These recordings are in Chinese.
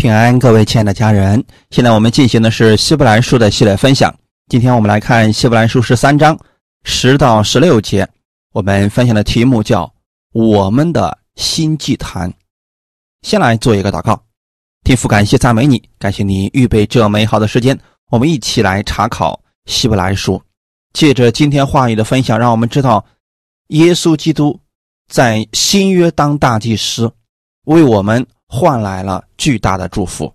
平安，各位亲爱的家人，现在我们进行的是希伯来书的系列分享。今天我们来看希伯来书十三章十到十六节，我们分享的题目叫“我们的新祭坛”。先来做一个祷告，天父，感谢赞美你，感谢你预备这美好的时间，我们一起来查考希伯来书。借着今天话语的分享，让我们知道耶稣基督在新约当大祭司，为我们。换来了巨大的祝福，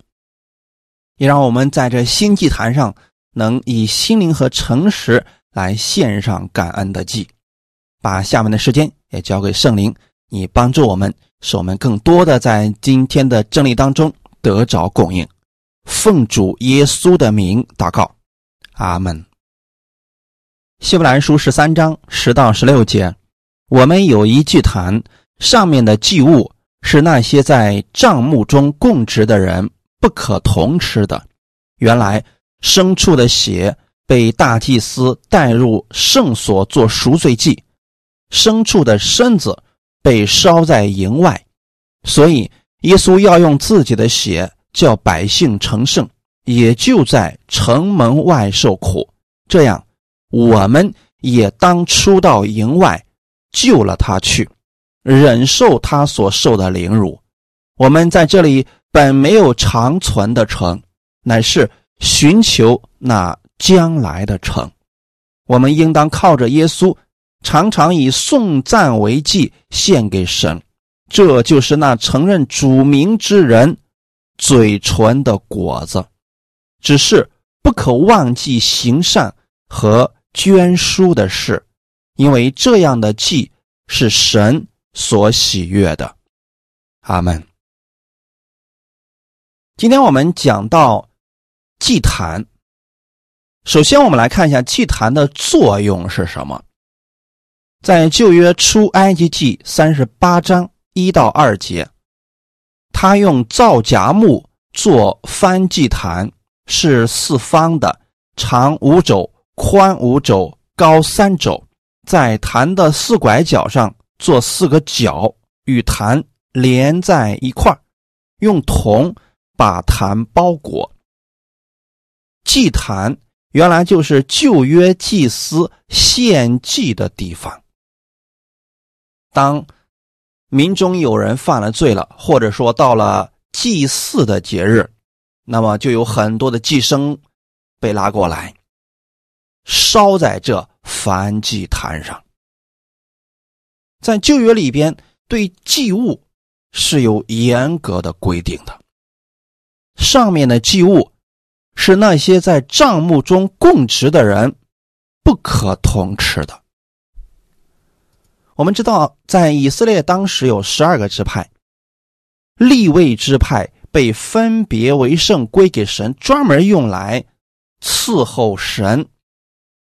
也让我们在这新祭坛上能以心灵和诚实来献上感恩的祭。把下面的时间也交给圣灵，你帮助我们，使我们更多的在今天的真理当中得着供应。奉主耶稣的名祷告，阿门。希伯来书十三章十到十六节，我们有一祭坛，上面的祭物。是那些在帐幕中供职的人不可同吃的。原来牲畜的血被大祭司带入圣所做赎罪祭，牲畜的身子被烧在营外，所以耶稣要用自己的血叫百姓成圣，也就在城门外受苦。这样，我们也当出到营外救了他去。忍受他所受的凌辱，我们在这里本没有长存的城，乃是寻求那将来的城。我们应当靠着耶稣，常常以颂赞为祭献给神，这就是那承认主名之人嘴唇的果子。只是不可忘记行善和捐书的事，因为这样的祭是神。所喜悦的，阿门。今天我们讲到祭坛，首先我们来看一下祭坛的作用是什么。在旧约出埃及记三十八章一到二节，他用皂荚木做翻祭坛，是四方的，长五肘，宽五肘，高三肘，在坛的四拐角上。做四个角与坛连在一块用铜把坛包裹。祭坛原来就是旧约祭司献祭的地方。当民中有人犯了罪了，或者说到了祭祀的节日，那么就有很多的祭牲被拉过来，烧在这燔祭坛上。在旧约里边，对祭物是有严格的规定的。上面的祭物是那些在账目中供职的人不可同吃的。我们知道，在以色列当时有十二个支派，立位支派被分别为圣，归给神，专门用来伺候神、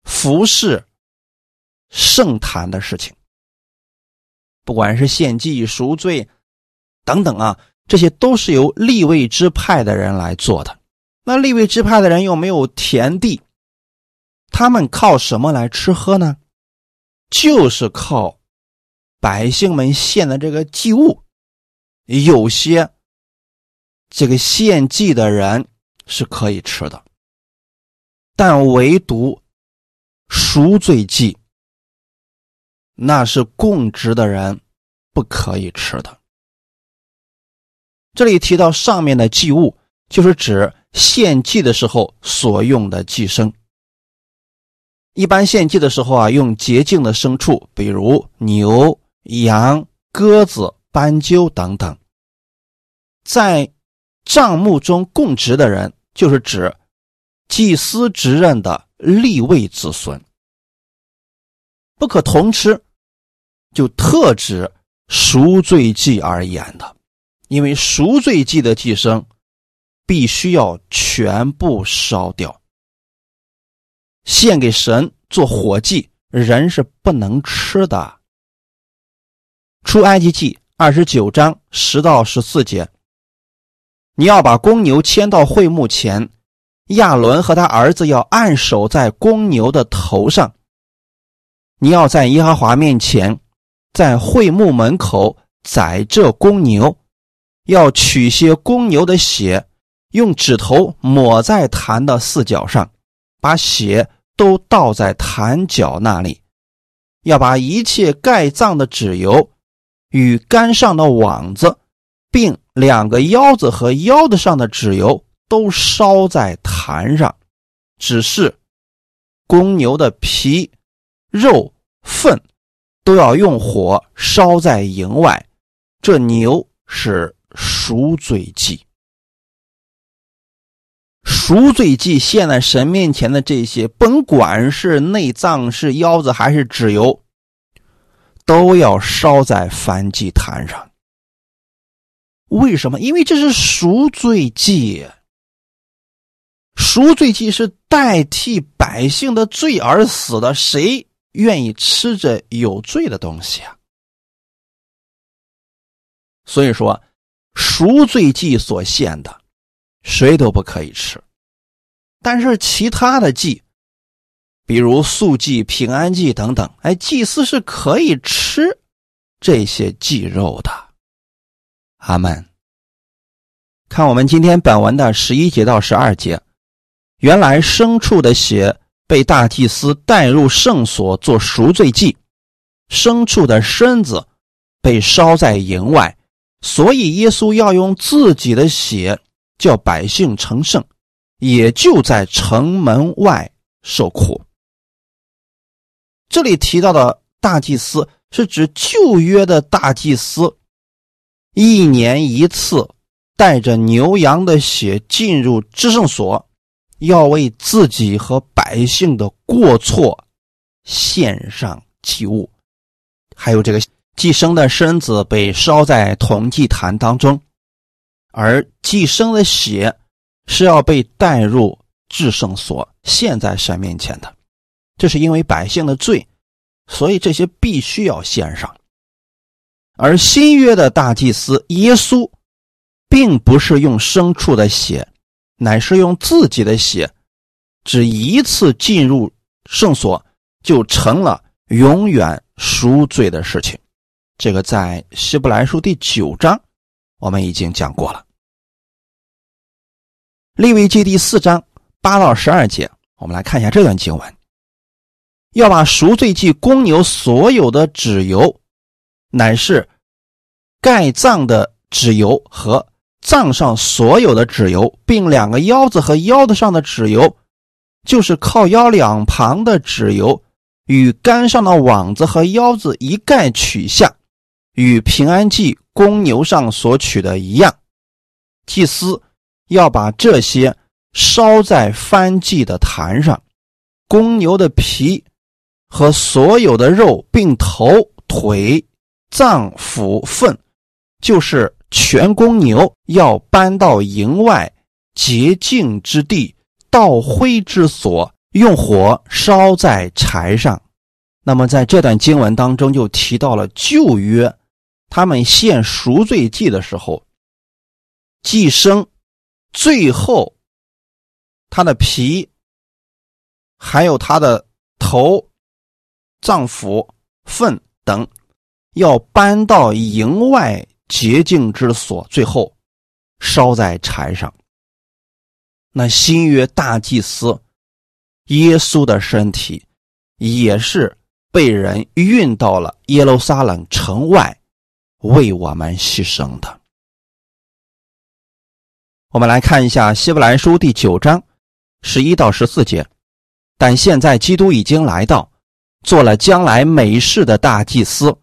服侍圣坛的事情。不管是献祭、赎罪等等啊，这些都是由立位支派的人来做的。那立位支派的人又没有田地，他们靠什么来吃喝呢？就是靠百姓们献的这个祭物。有些这个献祭的人是可以吃的，但唯独赎罪祭。那是供职的人不可以吃的。这里提到上面的祭物，就是指献祭的时候所用的祭牲。一般献祭的时候啊，用洁净的牲畜，比如牛、羊、鸽子、斑鸠等等。在帐幕中供职的人，就是指祭司职任的立位子孙，不可同吃。就特指赎罪祭而言的，因为赎罪祭的祭牲必须要全部烧掉，献给神做火祭，人是不能吃的。出埃及记二十九章十到十四节，你要把公牛牵到会幕前，亚伦和他儿子要按手在公牛的头上，你要在耶和华面前。在会幕门口宰这公牛，要取些公牛的血，用指头抹在坛的四角上，把血都倒在坛角那里。要把一切盖葬的脂油与杆上的网子，并两个腰子和腰子上的脂油都烧在坛上，只是公牛的皮、肉、粪都要用火烧在营外。这牛是赎罪祭，赎罪祭献在神面前的这些，甭管是内脏、是腰子还是脂油，都要烧在燔祭坛上。为什么？因为这是赎罪祭，赎罪祭是代替百姓的罪而死的，谁愿意吃着有罪的东西啊？所以说，赎罪祭所献的，谁都不可以吃。但是其他的祭，比如素祭、平安祭等等，哎，祭司是可以吃这些祭肉的。阿门。看我们今天本文的十一节到十二节，原来牲畜的血被大祭司带入圣所做赎罪祭，牲畜的身子被烧在营外。所以，耶稣要用自己的血叫百姓成圣，也就在城门外受苦。这里提到的大祭司是指旧约的大祭司，一年一次带着牛羊的血进入至圣所，要为自己和百姓的过错献上祭物，还有这个。寄生的身子被烧在铜祭坛当中，而寄生的血是要被带入至圣所献在神面前的。这是因为百姓的罪，所以这些必须要献上。而新约的大祭司耶稣，并不是用牲畜的血，乃是用自己的血，只一次进入圣所，就成了永远赎罪的事情。这个在希伯来书第九章，我们已经讲过了。利未记第四章八到十二节，我们来看一下这段经文：要把赎罪祭公牛所有的脂油，乃是盖脏的脂油和脏上所有的脂油，并两个腰子和腰子上的脂油，就是靠腰两旁的脂油与杆上的网子和腰子一概取下。与平安祭公牛上所取的一样，祭司要把这些烧在翻祭的坛上。公牛的皮和所有的肉，并头、腿、脏腑、粪，就是全公牛，要搬到营外洁净之地，倒灰之所，用火烧在柴上。那么，在这段经文当中，就提到了旧约。他们献赎罪祭的时候，祭牲最后他的皮，还有他的头、脏腑、粪等，要搬到营外洁净之所，最后烧在柴上。那新约大祭司耶稣的身体，也是被人运到了耶路撒冷城外。为我们牺牲的。我们来看一下《希伯来书》第九章十一到十四节。但现在基督已经来到，做了将来美事的大祭司，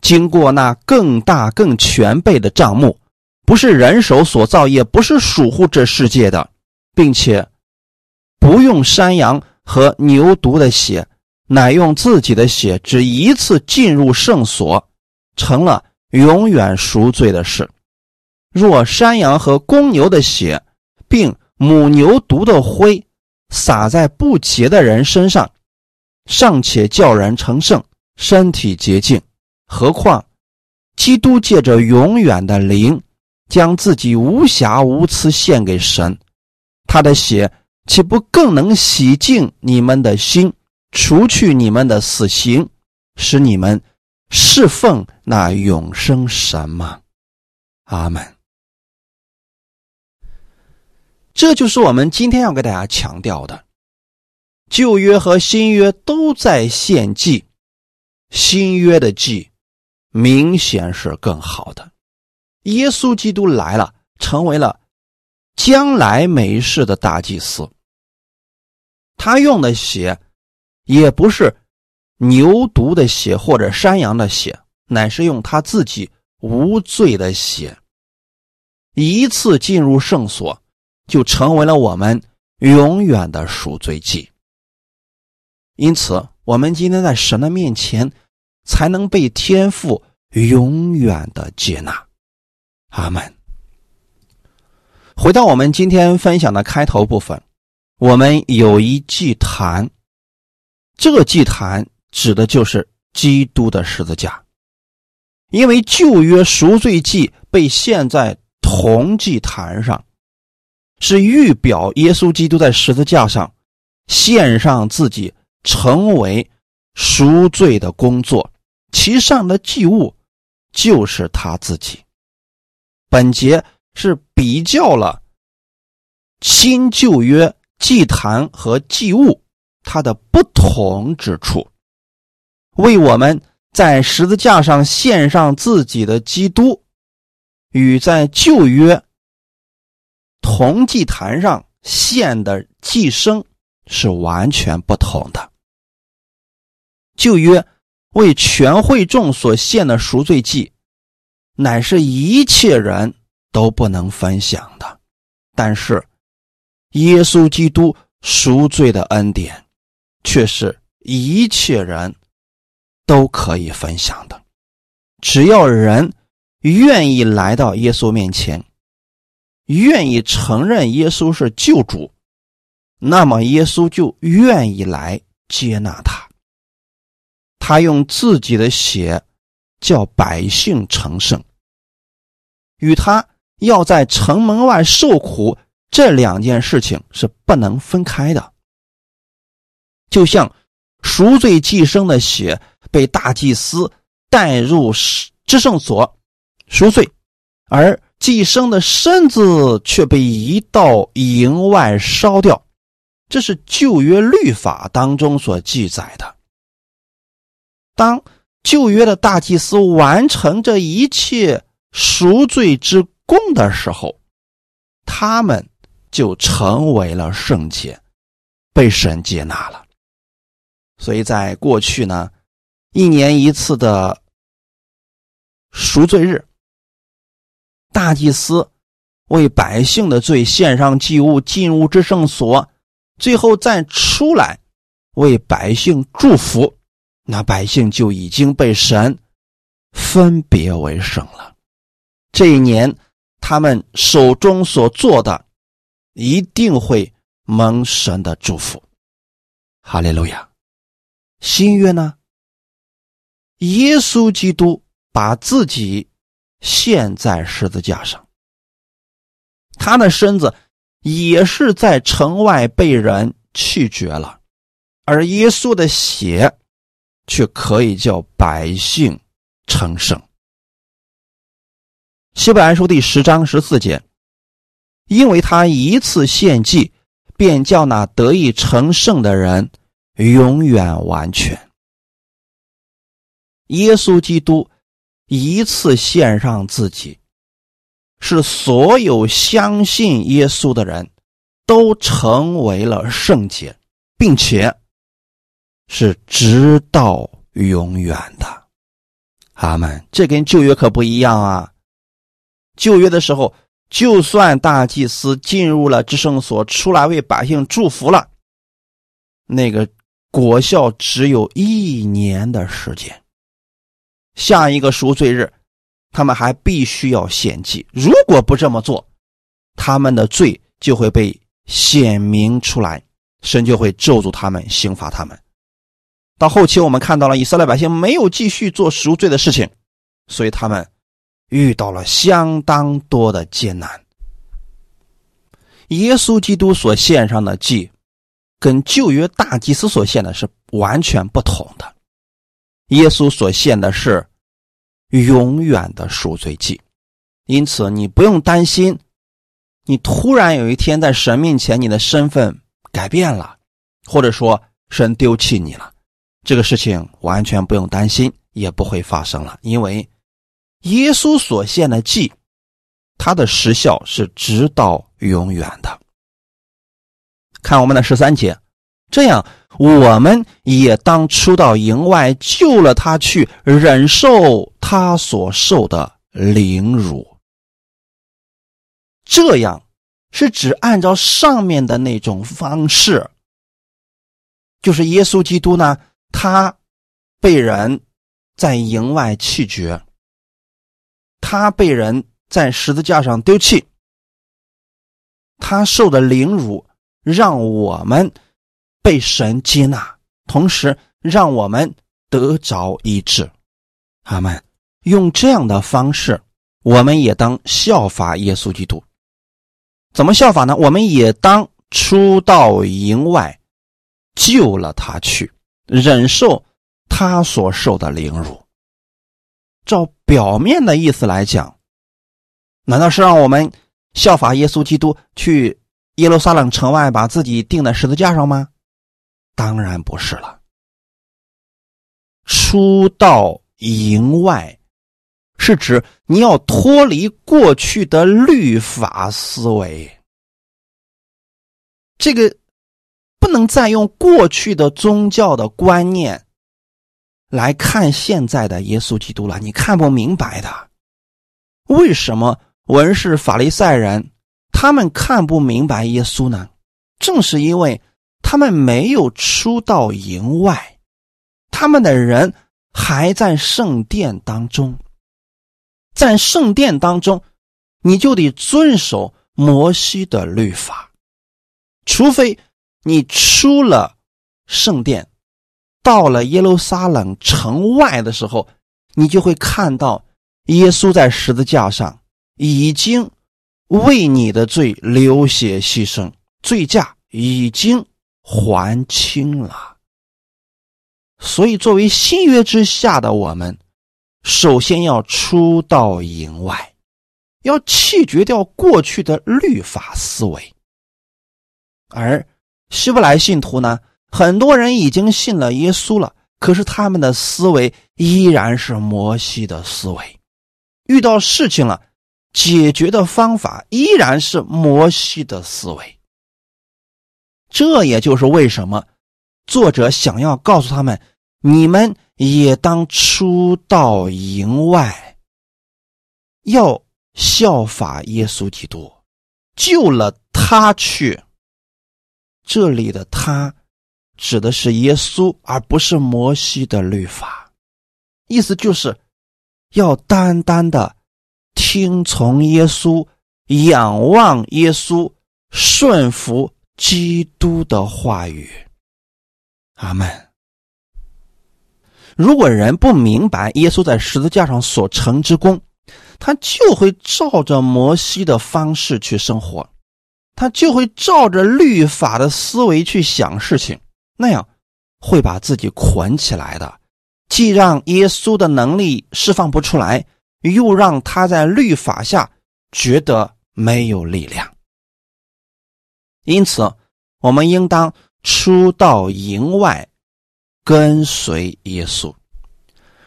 经过那更大更全备的账目，不是人手所造，也不是属乎这世界的，并且不用山羊和牛犊的血，乃用自己的血，只一次进入圣所，成了。永远赎罪的事。若山羊和公牛的血，并母牛犊的灰，洒在不洁的人身上，尚且叫人成圣，身体洁净，何况基督借着永远的灵，将自己无瑕无疵献给神，他的血岂不更能洗净你们的心，除去你们的死刑，使你们？侍奉那永生神吗？阿门。这就是我们今天要给大家强调的：旧约和新约都在献祭，新约的祭明显是更好的。耶稣基督来了，成为了将来没事的大祭司。他用的血也不是牛犊的血或者山羊的血，乃是用他自己无罪的血，一次进入圣所。就成为了我们永远的赎罪祭。因此，我们今天在神的面前，才能被天父永远的接纳。阿门。回到我们今天分享的开头部分，我们有一祭坛，这个祭坛指的就是基督的十字架，因为旧约赎罪祭被献在铜祭坛上。是预表耶稣基督在十字架上献上自己，成为赎罪的工作，其上的祭物就是他自己。本节是比较了新旧约祭坛和祭物它的不同之处，为我们在十字架上献上自己的基督，与在旧约。同祭坛上献的祭牲是完全不同的。旧约为全会众所献的赎罪祭，乃是一切人都不能分享的；但是，耶稣基督赎罪的恩典，却是一切人都可以分享的。只要人愿意来到耶稣面前。愿意承认耶稣是救主，那么耶稣就愿意来接纳他。他用自己的血叫百姓成圣，与他要在城门外受苦这两件事情是不能分开的。就像赎罪祭生的血被大祭司带入至圣所赎罪，而。寄生的身子却被移到营外烧掉，这是旧约律法当中所记载的。当旧约的大祭司完成这一切赎罪之功的时候，他们就成为了圣洁，被神接纳了。所以在过去呢，一年一次的赎罪日。大祭司为百姓的罪献上祭物，进入至圣所，最后再出来为百姓祝福，那百姓就已经被神分别为圣了。这一年，他们手中所做的一定会蒙神的祝福。哈利路亚！新约呢？耶稣基督把自己。献在十字架上，他的身子也是在城外被人弃绝了，而耶稣的血却可以叫百姓成圣。希伯来书第十章十四节，因为他一次献祭，便叫那得以成圣的人永远完全。耶稣基督。一次献上自己，是所有相信耶稣的人都成为了圣洁，并且是直到永远的。阿门。这跟旧约可不一样啊！旧约的时候，就算大祭司进入了至圣所，出来为百姓祝福了，那个果效只有一年的时间。下一个赎罪日，他们还必须要献祭。如果不这么做，他们的罪就会被显明出来，神就会咒诅他们，刑罚他们。到后期，我们看到了以色列百姓没有继续做赎罪的事情，所以他们遇到了相当多的艰难。耶稣基督所献上的祭，跟旧约大祭司所献的是完全不同的。耶稣所献的是永远的赎罪祭，因此你不用担心你突然有一天在神面前，你的身份改变了，或者说神丢弃你了，这个事情完全不用担心，也不会发生了，因为耶稣所献的祭，它的时效是直到永远的。看我们的十三节，这样我们也当出到营外，救了他去，忍受他所受的凌辱。这样是指按照上面的那种方式，就是耶稣基督呢，他被人在营外弃绝，他被人在十字架上丢弃，他受的凌辱，让我们被神接纳，同时让我们得着医治。阿门。用这样的方式，我们也当效法耶稣基督。怎么效法呢？我们也当出到营外，救了他去，忍受他所受的凌辱。照表面的意思来讲，难道是让我们效法耶稣基督去耶路撒冷城外把自己钉在十字架上吗？当然不是了。出到营外。是指你要脱离过去的律法思维，这个不能再用过去的宗教的观念来看现在的耶稣基督了，你看不明白的。为什么文士、法利赛人他们看不明白耶稣呢？正是因为他们没有出到营外，他们的人还在圣殿当中。在圣殿当中，你就得遵守摩西的律法，除非你出了圣殿，到了耶路撒冷城外的时候，你就会看到耶稣在十字架上已经为你的罪流血牺牲，罪价已经还清了。所以，作为新约之下的我们。首先要出到营外，要弃绝掉过去的律法思维。而希伯来信徒呢，很多人已经信了耶稣了，可是他们的思维依然是摩西的思维，遇到事情了，解决的方法依然是摩西的思维。这也就是为什么作者想要告诉他们：你们。也当出到营外，要效法耶稣基督，救了他去。这里的他指的是耶稣，而不是摩西的律法。意思就是要单单的听从耶稣，仰望耶稣，顺服基督的话语。阿门。如果人不明白耶稣在十字架上所成之功，他就会照着摩西的方式去生活，他就会照着律法的思维去想事情，那样会把自己捆起来的，既让耶稣的能力释放不出来，又让他在律法下觉得没有力量。因此，我们应当出到营外。跟随耶稣，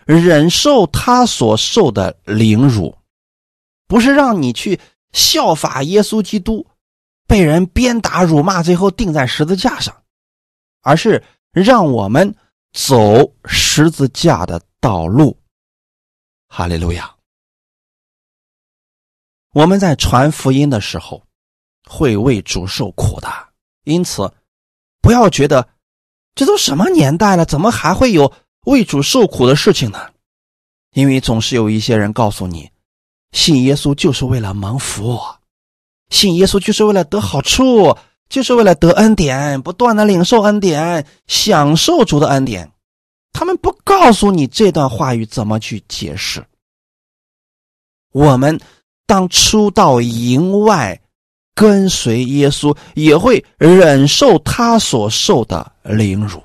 忍受他所受的凌辱，不是让你去效法耶稣基督，被人鞭打辱骂，最后钉在十字架上，而是让我们走十字架的道路。哈利路亚！我们在传福音的时候，会为主受苦的，因此不要觉得。这都什么年代了，怎么还会有为主受苦的事情呢？因为总是有一些人告诉你，信耶稣就是为了蒙福，信耶稣就是为了得好处，就是为了得恩典，不断的领受恩典，享受主的恩典。他们不告诉你这段话语怎么去解释。我们当出到营外。跟随耶稣也会忍受他所受的凌辱。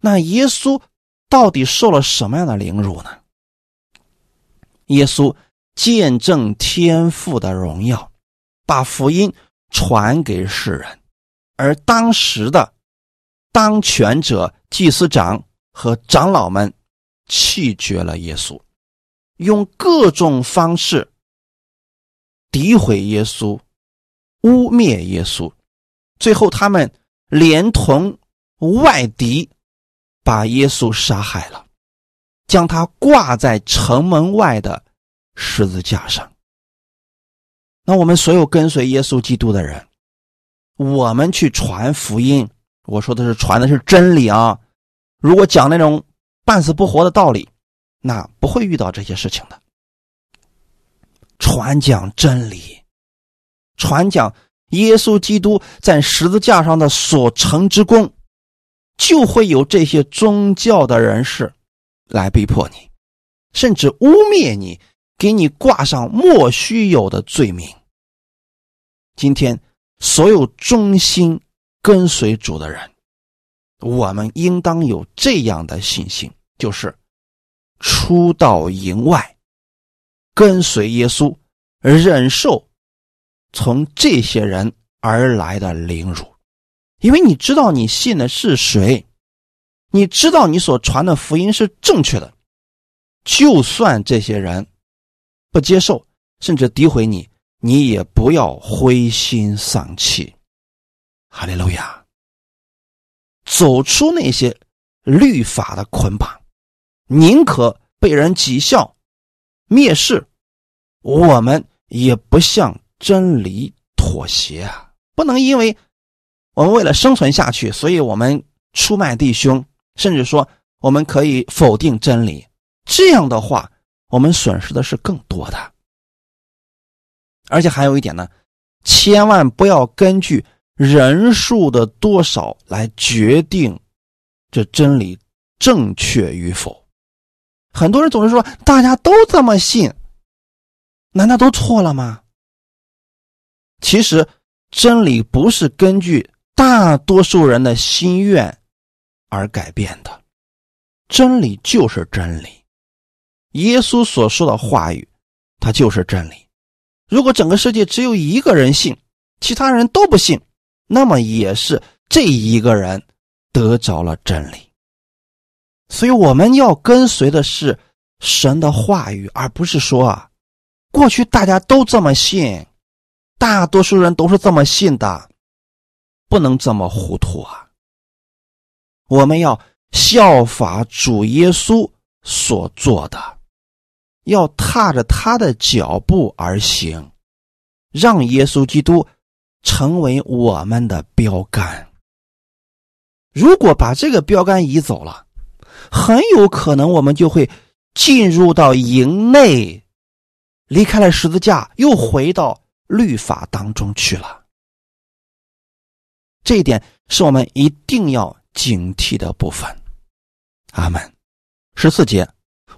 那耶稣到底受了什么样的凌辱呢？耶稣见证天父的荣耀，把福音传给世人，而当时的当权者、祭司长和长老们弃绝了耶稣，用各种方式诋毁耶稣、污蔑耶稣，最后他们连同外敌把耶稣杀害了，将他挂在城门外的十字架上。那我们所有跟随耶稣基督的人，我们去传福音，我说的是传的是真理啊。如果讲那种半死不活的道理，那不会遇到这些事情的。传讲真理，传讲耶稣基督在十字架上的所成之功，就会有这些宗教的人士来逼迫你，甚至污蔑你。给你挂上莫须有的罪名。今天，所有忠心跟随主的人，我们应当有这样的信心：就是出到营外，跟随耶稣，忍受从这些人而来的凌辱，因为你知道你信的是谁，你知道你所传的福音是正确的，就算这些人。不接受，甚至诋毁你，你也不要灰心丧气。哈利路亚！走出那些律法的捆绑，宁可被人讥笑、蔑视，我们也不向真理妥协啊！不能因为我们为了生存下去，所以我们出卖弟兄，甚至说我们可以否定真理。这样的话。我们损失的是更多的，而且还有一点呢，千万不要根据人数的多少来决定这真理正确与否。很多人总是说大家都这么信，难道都错了吗？其实真理不是根据大多数人的心愿而改变的，真理就是真理。耶稣所说的话语，它就是真理。如果整个世界只有一个人信，其他人都不信，那么也是这一个人得着了真理。所以我们要跟随的是神的话语，而不是说啊，过去大家都这么信，大多数人都是这么信的，不能这么糊涂啊。我们要效法主耶稣所做的。要踏着他的脚步而行，让耶稣基督成为我们的标杆。如果把这个标杆移走了，很有可能我们就会进入到营内，离开了十字架，又回到律法当中去了。这一点是我们一定要警惕的部分。阿门。十四节。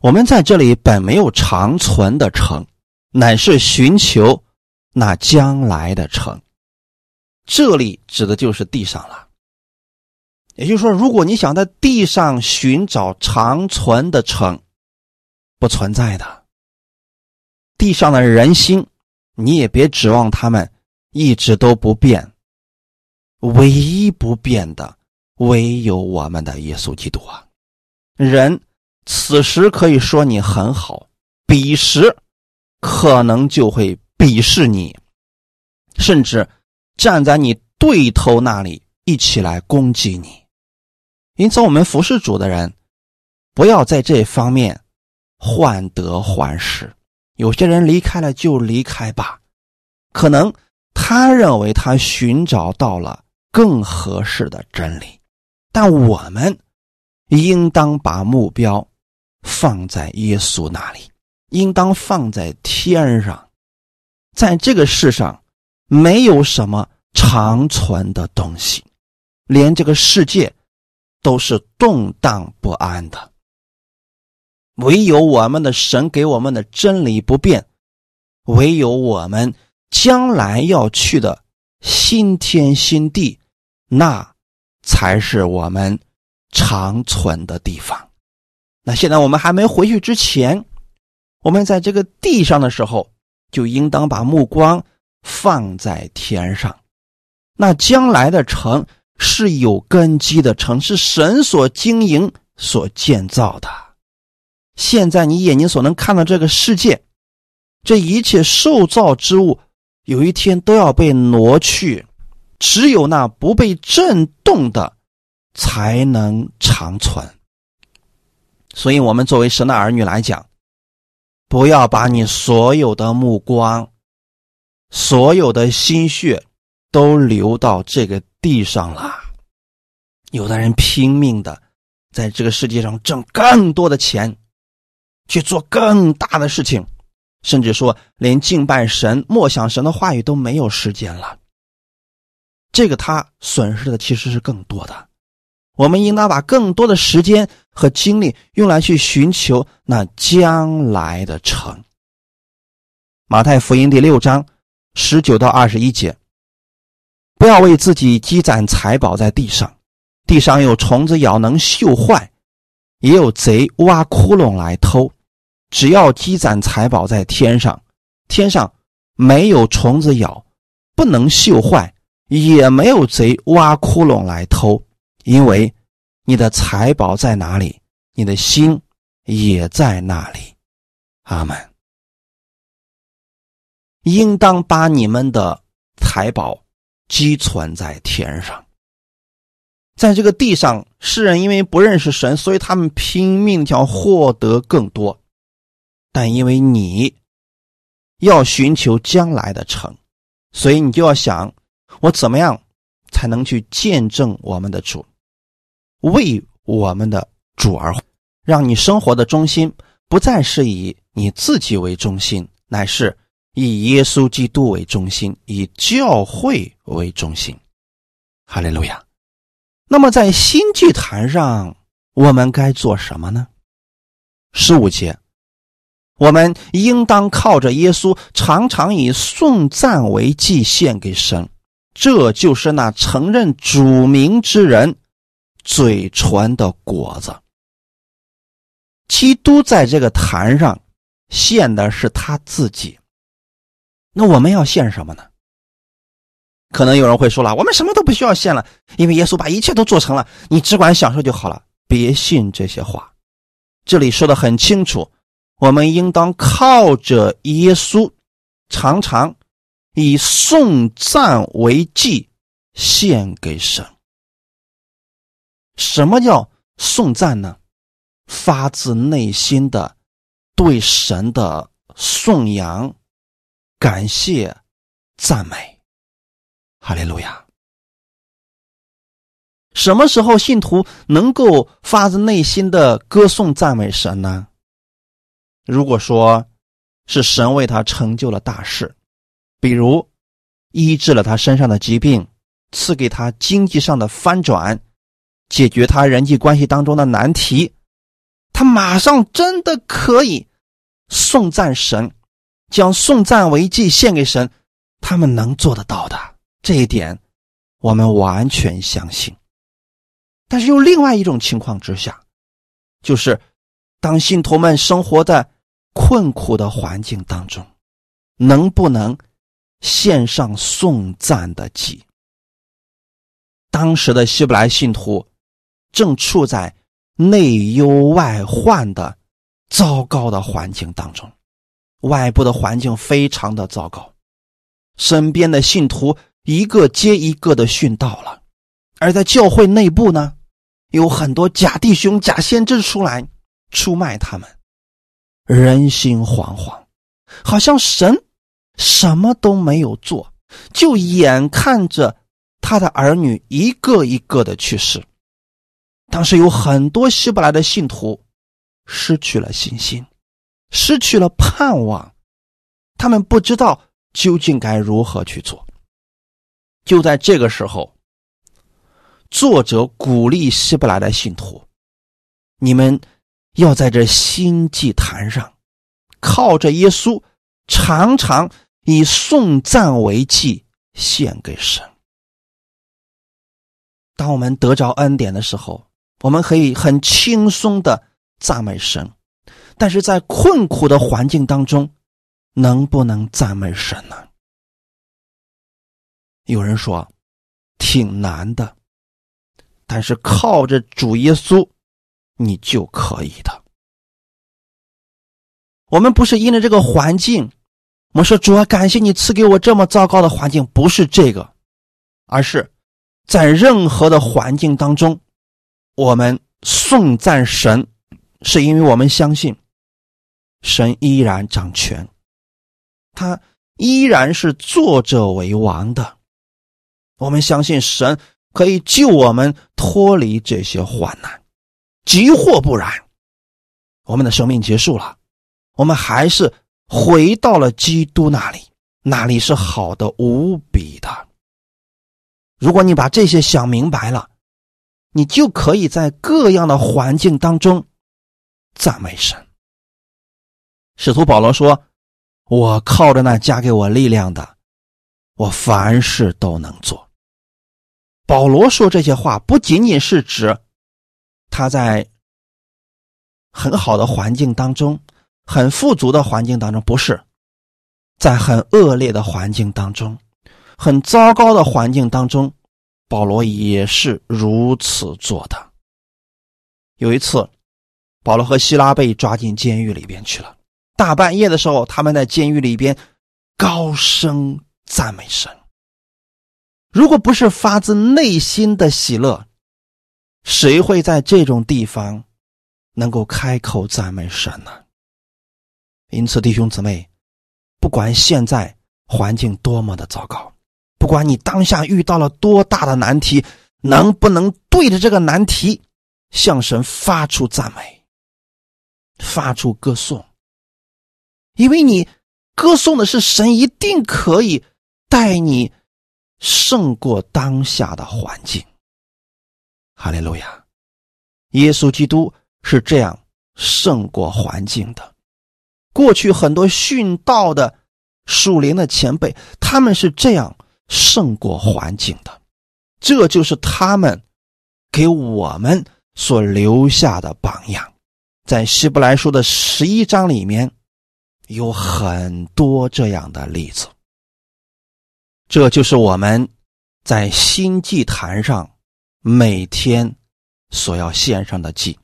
我们在这里本没有长存的城，乃是寻求那将来的城。这里指的就是地上了。也就是说，如果你想在地上寻找长存的城，不存在的。地上的人心，你也别指望他们一直都不变。唯一不变的，唯有我们的耶稣基督啊！人。此时可以说你很好，彼时可能就会鄙视你，甚至站在你对头那里一起来攻击你。因此，我们服侍主的人不要在这方面患得患失。有些人离开了就离开吧，可能他认为他寻找到了更合适的真理，但我们应当把目标。放在耶稣那里，应当放在天上。在这个世上，没有什么长存的东西，连这个世界都是动荡不安的。唯有我们的神给我们的真理不变，唯有我们将来要去的新天新地，那才是我们长存的地方。那现在我们还没回去之前，我们在这个地上的时候，就应当把目光放在天上。那将来的城是有根基的城，是神所经营、所建造的。现在你眼睛所能看到这个世界，这一切受造之物，有一天都要被挪去，只有那不被震动的，才能长存。所以，我们作为神的儿女来讲，不要把你所有的目光、所有的心血都流到这个地上了。有的人拼命的在这个世界上挣更多的钱。去做更大的事情，甚至说连敬拜神、默想神的话语都没有时间了。这个他损失的其实是更多的。我们应当把更多的时间和精力用来去寻求那将来的城。马太福音第六章十九到二十一节：不要为自己积攒财宝在地上，地上有虫子咬，能锈坏；也有贼挖窟窿来偷。只要积攒财宝在天上，天上没有虫子咬，不能锈坏，也没有贼挖窟窿来偷，因为你的财宝在哪里，你的心也在那里。阿门。应当把你们的财宝积存在天上，在这个地上，世人因为不认识神，所以他们拼命想获得更多。但因为你要寻求将来的成，所以你就要想，我怎么样才能去见证我们的主，为我们的主而活，让你生活的中心不再是以你自己为中心，乃是以耶稣基督为中心，以教会为中心。哈利路亚。那么在新祭坛上，我们该做什么呢？十五节。我们应当靠着耶稣，常常以颂赞为祭献给神，这就是那承认主名之人嘴唇的果子。基督在这个坛上献的是他自己，那我们要献什么呢？可能有人会说了，我们什么都不需要献了，因为耶稣把一切都做成了，你只管享受就好了。别信这些话，这里说的很清楚。我们应当靠着耶稣，常常以颂赞为祭献给神。什么叫颂赞呢？发自内心的对神的颂扬、感谢、赞美。哈利路亚！什么时候信徒能够发自内心的歌颂、赞美神呢？如果说，是神为他成就了大事，比如医治了他身上的疾病，赐给他经济上的翻转，解决他人际关系当中的难题，他马上真的可以送赞神，将送赞为祭献给神，他们能做得到的这一点，我们完全相信。但是又另外一种情况之下，就是当信徒们生活在困苦的环境当中，能不能献上送赞的祭？当时的希伯来信徒正处在内忧外患的糟糕的环境当中，外部的环境非常的糟糕，身边的信徒一个接一个的殉道了，而在教会内部呢，有很多假弟兄、假先知出来出卖他们。人心惶惶，好像神什么都没有做，就眼看着他的儿女一个一个的去世。当时有很多希伯来的信徒失去了信心，失去了盼望，他们不知道究竟该如何去做。就在这个时候，作者鼓励希伯来的信徒：“你们。”要在这新祭坛上，靠着耶稣，常常以颂赞为祭献给神。当我们得着恩典的时候，我们可以很轻松的赞美神；但是在困苦的环境当中，能不能赞美神呢？有人说挺难的，但是靠着主耶稣，你就可以的。我们不是因着这个环境，我们说主啊，感谢你赐给我这么糟糕的环境，不是这个，而是在任何的环境当中，我们颂赞神，是因为我们相信神依然掌权，他依然是作者为王的。我们相信神可以救我们脱离这些患难，即或不然，我们的生命结束了。我们还是回到了基督那里，那里是好的无比的。如果你把这些想明白了，你就可以在各样的环境当中赞美神。使徒保罗说：“我靠着那加给我力量的，我凡事都能做。”保罗说这些话，不仅仅是指他在很好的环境当中。很富足的环境当中，不是在很恶劣的环境当中，很糟糕的环境当中，保罗也是如此做的。有一次，保罗和希拉被抓进监狱里边去了。大半夜的时候，他们在监狱里边高声赞美神。如果不是发自内心的喜乐，谁会在这种地方能够开口赞美神呢？因此，弟兄姊妹，不管现在环境多么的糟糕，不管你当下遇到了多大的难题，能不能对着这个难题向神发出赞美、发出歌颂？因为你歌颂的是神，一定可以带你胜过当下的环境。哈利路亚！耶稣基督是这样胜过环境的。过去很多殉道的属灵的前辈，他们是这样胜过环境的，这就是他们给我们所留下的榜样。在希伯来书的十一章里面，有很多这样的例子。这就是我们在新祭坛上每天所要献上的祭。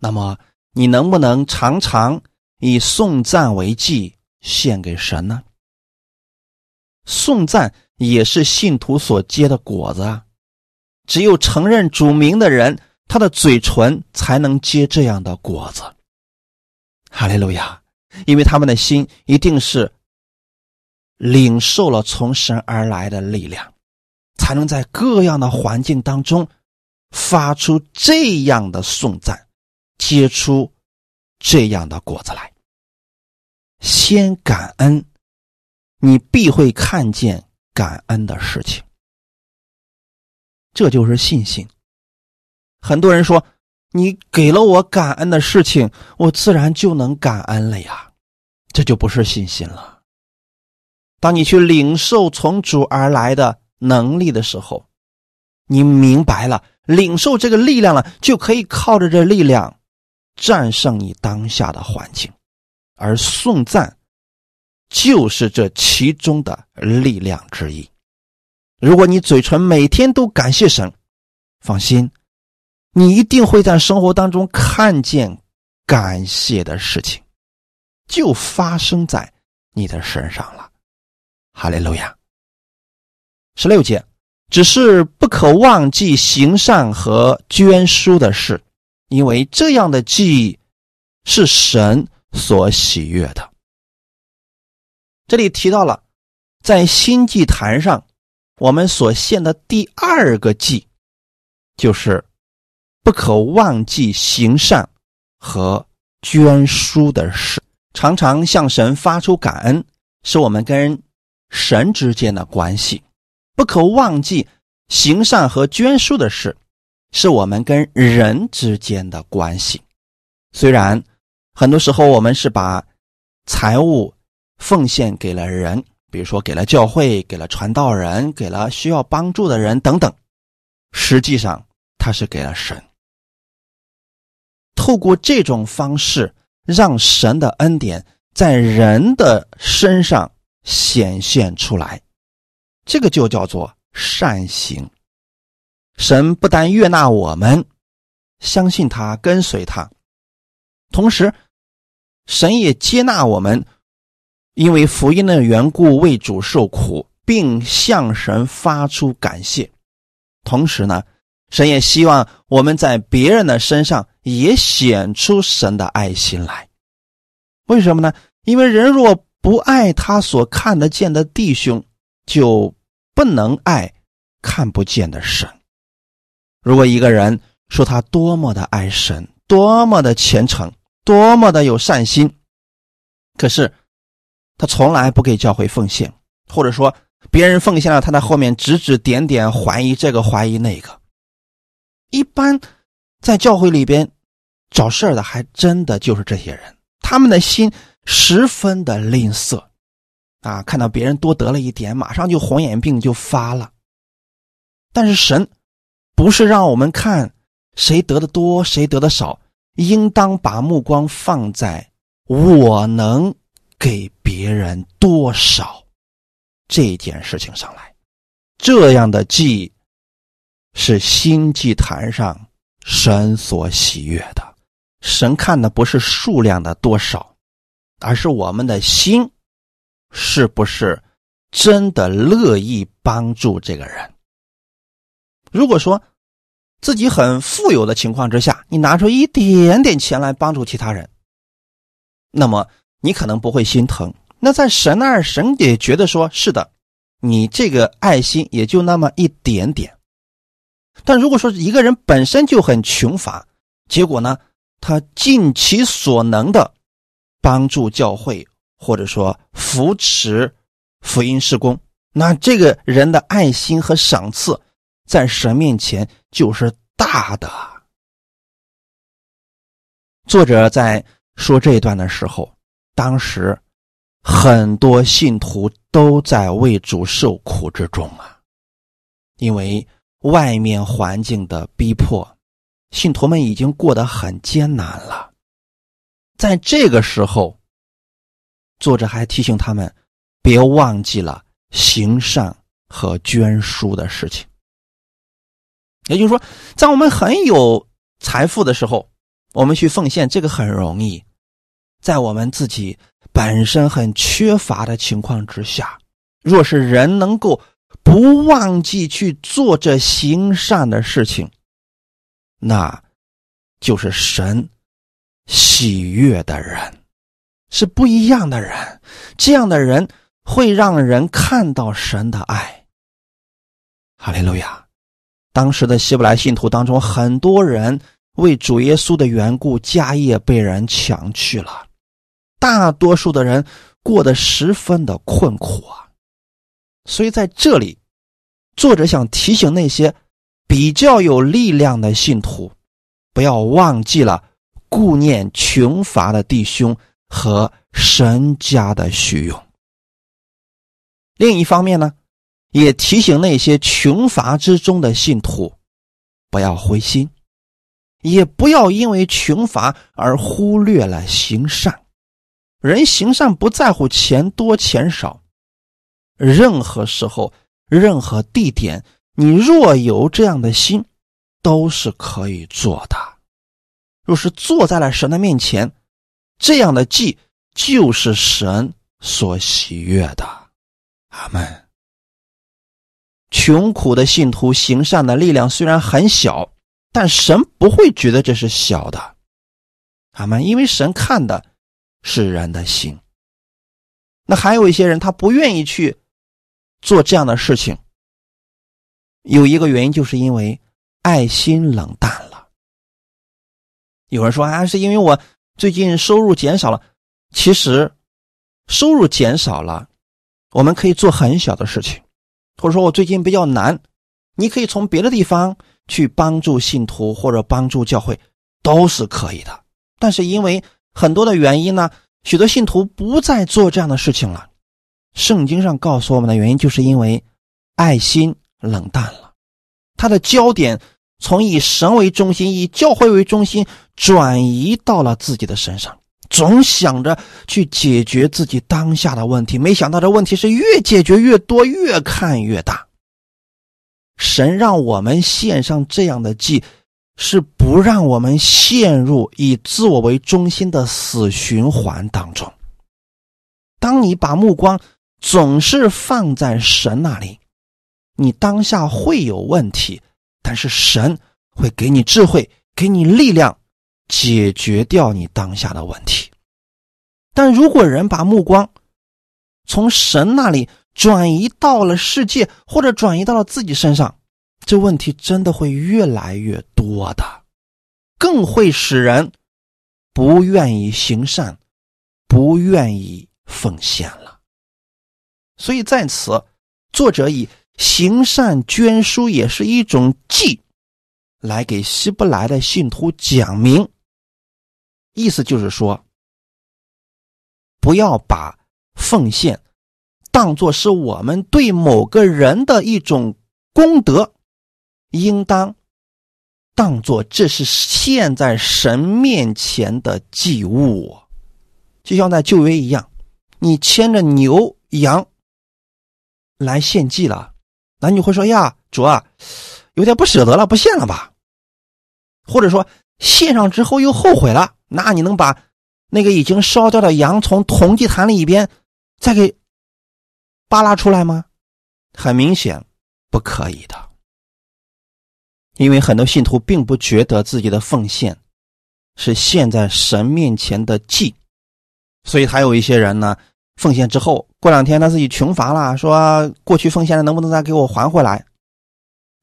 那么，你能不能常常？以颂赞为祭献给神呢？颂赞也是信徒所结的果子啊！只有承认主名的人，他的嘴唇才能结这样的果子。哈利路亚！因为他们的心一定是领受了从神而来的力量，才能在各样的环境当中发出这样的颂赞，结出。这样的果子来，先感恩，你必会看见感恩的事情。这就是信心。很多人说，你给了我感恩的事情，我自然就能感恩了呀，这就不是信心了。当你去领受从主而来的能力的时候，你明白了，领受这个力量了，就可以靠着这力量。战胜你当下的环境，而颂赞就是这其中的力量之一。如果你嘴唇每天都感谢神，放心，你一定会在生活当中看见感谢的事情，就发生在你的身上了。哈利路亚。十六节，只是不可忘记行善和捐书的事。因为这样的记忆是神所喜悦的。这里提到了，在新祭坛上，我们所献的第二个祭，就是不可忘记行善和捐书的事，常常向神发出感恩，是我们跟神之间的关系。不可忘记行善和捐书的事。是我们跟人之间的关系。虽然很多时候我们是把财物奉献给了人，比如说给了教会、给了传道人、给了需要帮助的人等等，实际上他是给了神。透过这种方式，让神的恩典在人的身上显现出来，这个就叫做善行。神不但悦纳我们，相信他，跟随他，同时，神也接纳我们，因为福音的缘故为主受苦，并向神发出感谢。同时呢，神也希望我们在别人的身上也显出神的爱心来。为什么呢？因为人若不爱他所看得见的弟兄，就不能爱看不见的神。如果一个人说他多么的爱神，多么的虔诚，多么的有善心，可是他从来不给教会奉献，或者说别人奉献了，他在后面指指点点，怀疑这个怀疑那个。一般在教会里边找事儿的，还真的就是这些人，他们的心十分的吝啬啊，看到别人多得了一点，马上就红眼病就发了。但是神。不是让我们看谁得的多，谁得的少，应当把目光放在我能给别人多少这件事情上来。这样的祭是新祭坛上神所喜悦的。神看的不是数量的多少，而是我们的心是不是真的乐意帮助这个人。如果说自己很富有的情况之下，你拿出一点点钱来帮助其他人，那么你可能不会心疼。那在神那儿，神也觉得说是的，你这个爱心也就那么一点点。但如果说一个人本身就很穷乏，结果呢，他尽其所能的帮助教会，或者说扶持福音施工，那这个人的爱心和赏赐。在神面前就是大的。作者在说这一段的时候，当时很多信徒都在为主受苦之中啊，因为外面环境的逼迫，信徒们已经过得很艰难了。在这个时候，作者还提醒他们，别忘记了行善和捐书的事情。也就是说，在我们很有财富的时候，我们去奉献，这个很容易；在我们自己本身很缺乏的情况之下，若是人能够不忘记去做这行善的事情，那就是神喜悦的人，是不一样的人。这样的人会让人看到神的爱。哈利路亚。当时的希伯来信徒当中，很多人为主耶稣的缘故，家业被人抢去了，大多数的人过得十分的困苦啊。所以在这里，作者想提醒那些比较有力量的信徒，不要忘记了顾念穷乏的弟兄和神家的虚用。另一方面呢？也提醒那些穷乏之中的信徒，不要灰心，也不要因为穷乏而忽略了行善。人行善不在乎钱多钱少，任何时候、任何地点，你若有这样的心，都是可以做的。若是坐在了神的面前，这样的祭就是神所喜悦的。阿门。穷苦的信徒行善的力量虽然很小，但神不会觉得这是小的，阿门。因为神看的是人的心。那还有一些人，他不愿意去做这样的事情，有一个原因，就是因为爱心冷淡了。有人说啊，是因为我最近收入减少了。其实，收入减少了，我们可以做很小的事情。或者说我最近比较难，你可以从别的地方去帮助信徒或者帮助教会，都是可以的。但是因为很多的原因呢，许多信徒不再做这样的事情了。圣经上告诉我们的原因，就是因为爱心冷淡了，他的焦点从以神为中心、以教会为中心，转移到了自己的身上，总想着去解决自己当下的问题，没想到这问题是越解决越多，越看越大。神让我们献上这样的祭，是不让我们陷入以自我为中心的死循环当中。当你把目光总是放在神那里，你当下会有问题，但是神会给你智慧，给你力量，解决掉你当下的问题。但如果人把目光从神那里转移到了世界，或者转移到了自己身上，这问题真的会越来越多的，更会使人不愿意行善，不愿意奉献了。所以在此，作者以行善捐书也是一种祭，来给希伯来的信徒讲明，意思就是说。不要把奉献当做是我们对某个人的一种功德，应当当做这是献在神面前的祭物，就像在旧约一样，你牵着牛羊来献祭了，那你会说呀，主啊，有点不舍得了，不献了吧？或者说献上之后又后悔了，那你能把？那个已经烧掉的羊从铜祭坛里边再给扒拉出来吗？很明显不可以的，因为很多信徒并不觉得自己的奉献是献在神面前的祭，所以还有一些人呢，奉献之后过两天他自己穷乏了，说过去奉献的能不能再给我还回来？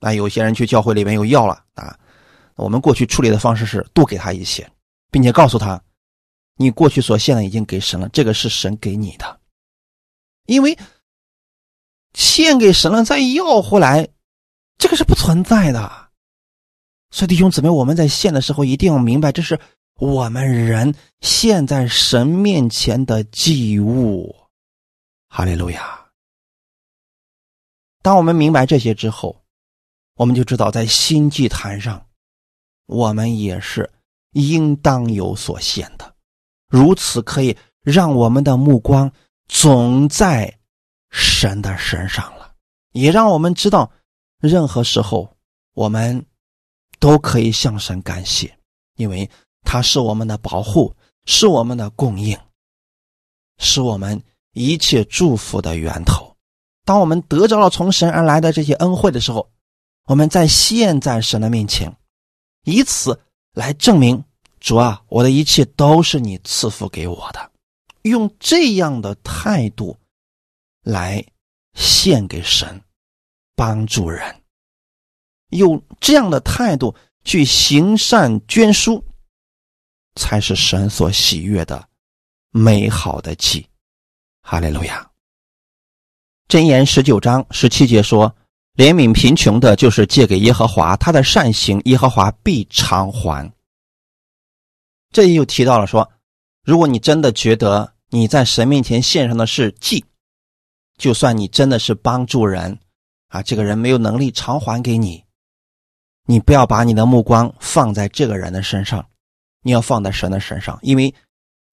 那有些人去教会里面又要了啊，我们过去处理的方式是多给他一些，并且告诉他。你过去所献的已经给神了，这个是神给你的，因为献给神了再要回来，这个是不存在的。所以弟兄姊妹，我们在献的时候一定要明白，这是我们人献在神面前的祭物。哈利路亚！当我们明白这些之后，我们就知道在新祭坛上，我们也是应当有所献的。如此可以让我们的目光总在神的身上了，也让我们知道，任何时候我们都可以向神感谢，因为他是我们的保护，是我们的供应，是我们一切祝福的源头。当我们得着了从神而来的这些恩惠的时候，我们在现在神的面前，以此来证明。主啊，我的一切都是你赐福给我的，用这样的态度来献给神，帮助人，用这样的态度去行善捐书，才是神所喜悦的美好的祭。哈利路亚。箴言十九章十七节说：“怜悯贫穷的，就是借给耶和华他的善行，耶和华必偿还。”这又提到了说，如果你真的觉得你在神面前献上的是祭，就算你真的是帮助人，啊，这个人没有能力偿还给你，你不要把你的目光放在这个人的身上，你要放在神的身上，因为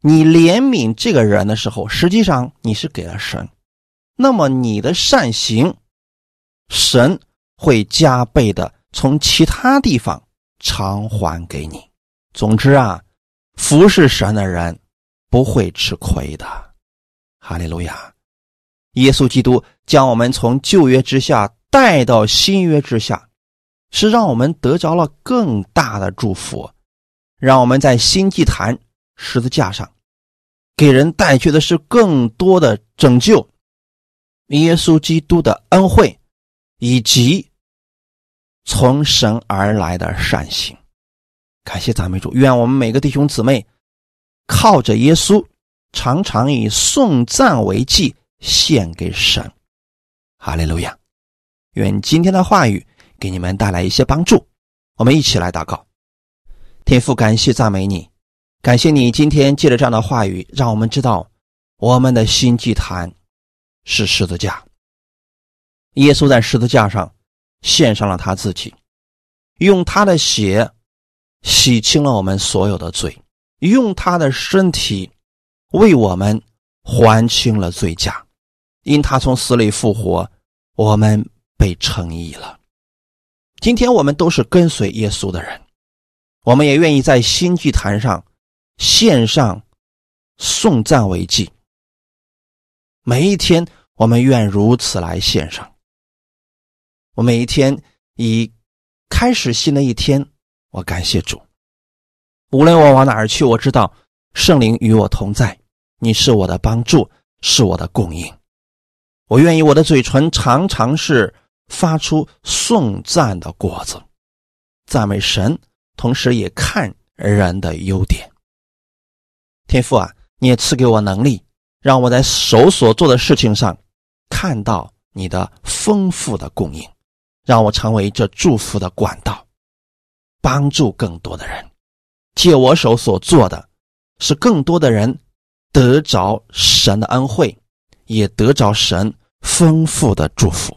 你怜悯这个人的时候，实际上你是给了神，那么你的善行，神会加倍的从其他地方偿还给你。总之啊。服侍神的人不会吃亏的，哈利路亚！耶稣基督将我们从旧约之下带到新约之下，是让我们得着了更大的祝福，让我们在新祭坛十字架上给人带去的是更多的拯救，耶稣基督的恩惠以及从神而来的善行。感谢赞美主，愿我们每个弟兄姊妹靠着耶稣，常常以颂赞为祭献给神。哈利路亚！愿今天的话语给你们带来一些帮助。我们一起来祷告，天父，感谢赞美你，感谢你今天借着这样的话语，让我们知道我们的新祭坛是十字架。耶稣在十字架上献上了他自己，用他的血。洗清了我们所有的罪，用他的身体为我们还清了罪价，因他从死里复活，我们被称义了。今天我们都是跟随耶稣的人，我们也愿意在新祭坛上献上颂赞为祭。每一天，我们愿如此来献上。我每一天以开始新的一天，我感谢主。无论我往哪儿去，我知道圣灵与我同在，你是我的帮助，是我的供应。我愿意我的嘴唇常常是。发出颂赞的果子，赞美神，同时也看人的优点。天父啊，你也赐给我能力，让我在手所做的事情上看到你的丰富的供应，让我成为这祝福的管道，帮助更多的人。借我手所做的，使更多的人得着神的恩惠，也得着神丰富的祝福。